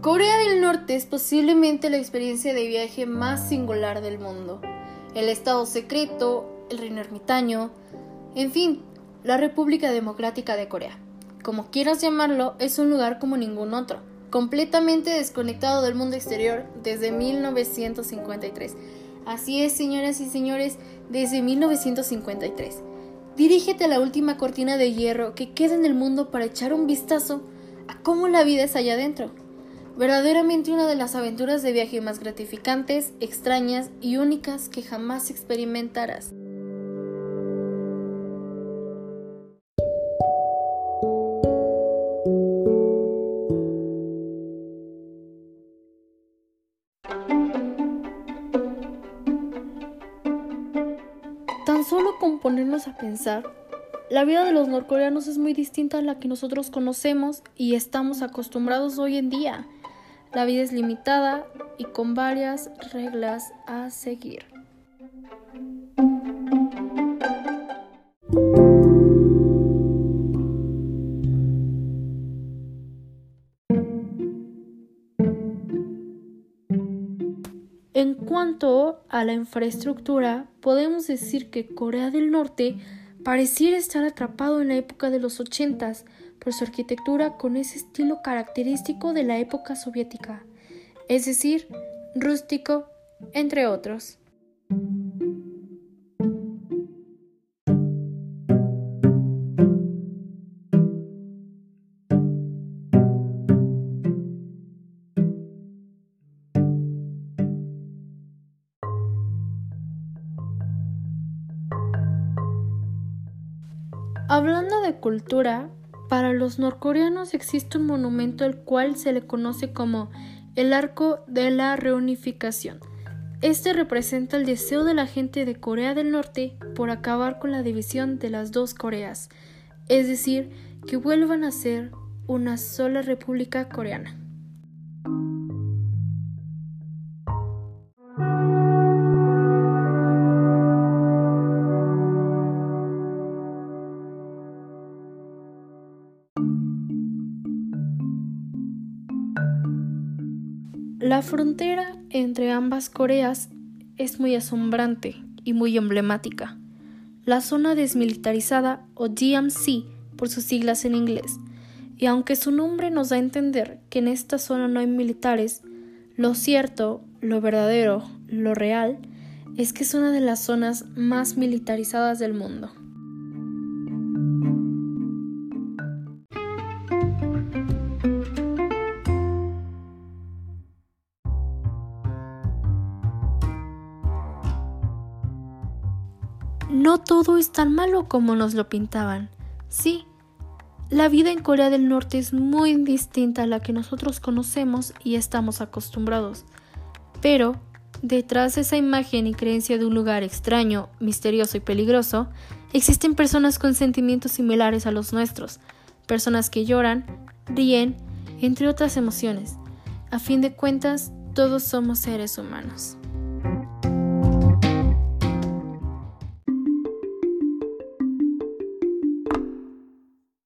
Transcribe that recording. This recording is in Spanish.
Corea del Norte es posiblemente la experiencia de viaje más singular del mundo. El Estado secreto, el reino ermitaño, en fin, la República Democrática de Corea. Como quieras llamarlo, es un lugar como ningún otro, completamente desconectado del mundo exterior desde 1953. Así es, señoras y señores, desde 1953. Dirígete a la última cortina de hierro que queda en el mundo para echar un vistazo a cómo la vida es allá adentro. Verdaderamente una de las aventuras de viaje más gratificantes, extrañas y únicas que jamás experimentarás. Tan solo con ponernos a pensar, la vida de los norcoreanos es muy distinta a la que nosotros conocemos y estamos acostumbrados hoy en día. La vida es limitada y con varias reglas a seguir. En cuanto a la infraestructura, podemos decir que Corea del Norte pareciera estar atrapado en la época de los ochentas, por su arquitectura con ese estilo característico de la época soviética, es decir, rústico, entre otros. Hablando de cultura, para los norcoreanos existe un monumento al cual se le conoce como el Arco de la Reunificación. Este representa el deseo de la gente de Corea del Norte por acabar con la división de las dos Coreas, es decir, que vuelvan a ser una sola república coreana. La frontera entre ambas Coreas es muy asombrante y muy emblemática. La zona desmilitarizada o DMC por sus siglas en inglés, y aunque su nombre nos da a entender que en esta zona no hay militares, lo cierto, lo verdadero, lo real, es que es una de las zonas más militarizadas del mundo. No todo es tan malo como nos lo pintaban. Sí, la vida en Corea del Norte es muy distinta a la que nosotros conocemos y estamos acostumbrados. Pero, detrás de esa imagen y creencia de un lugar extraño, misterioso y peligroso, existen personas con sentimientos similares a los nuestros, personas que lloran, ríen, entre otras emociones. A fin de cuentas, todos somos seres humanos.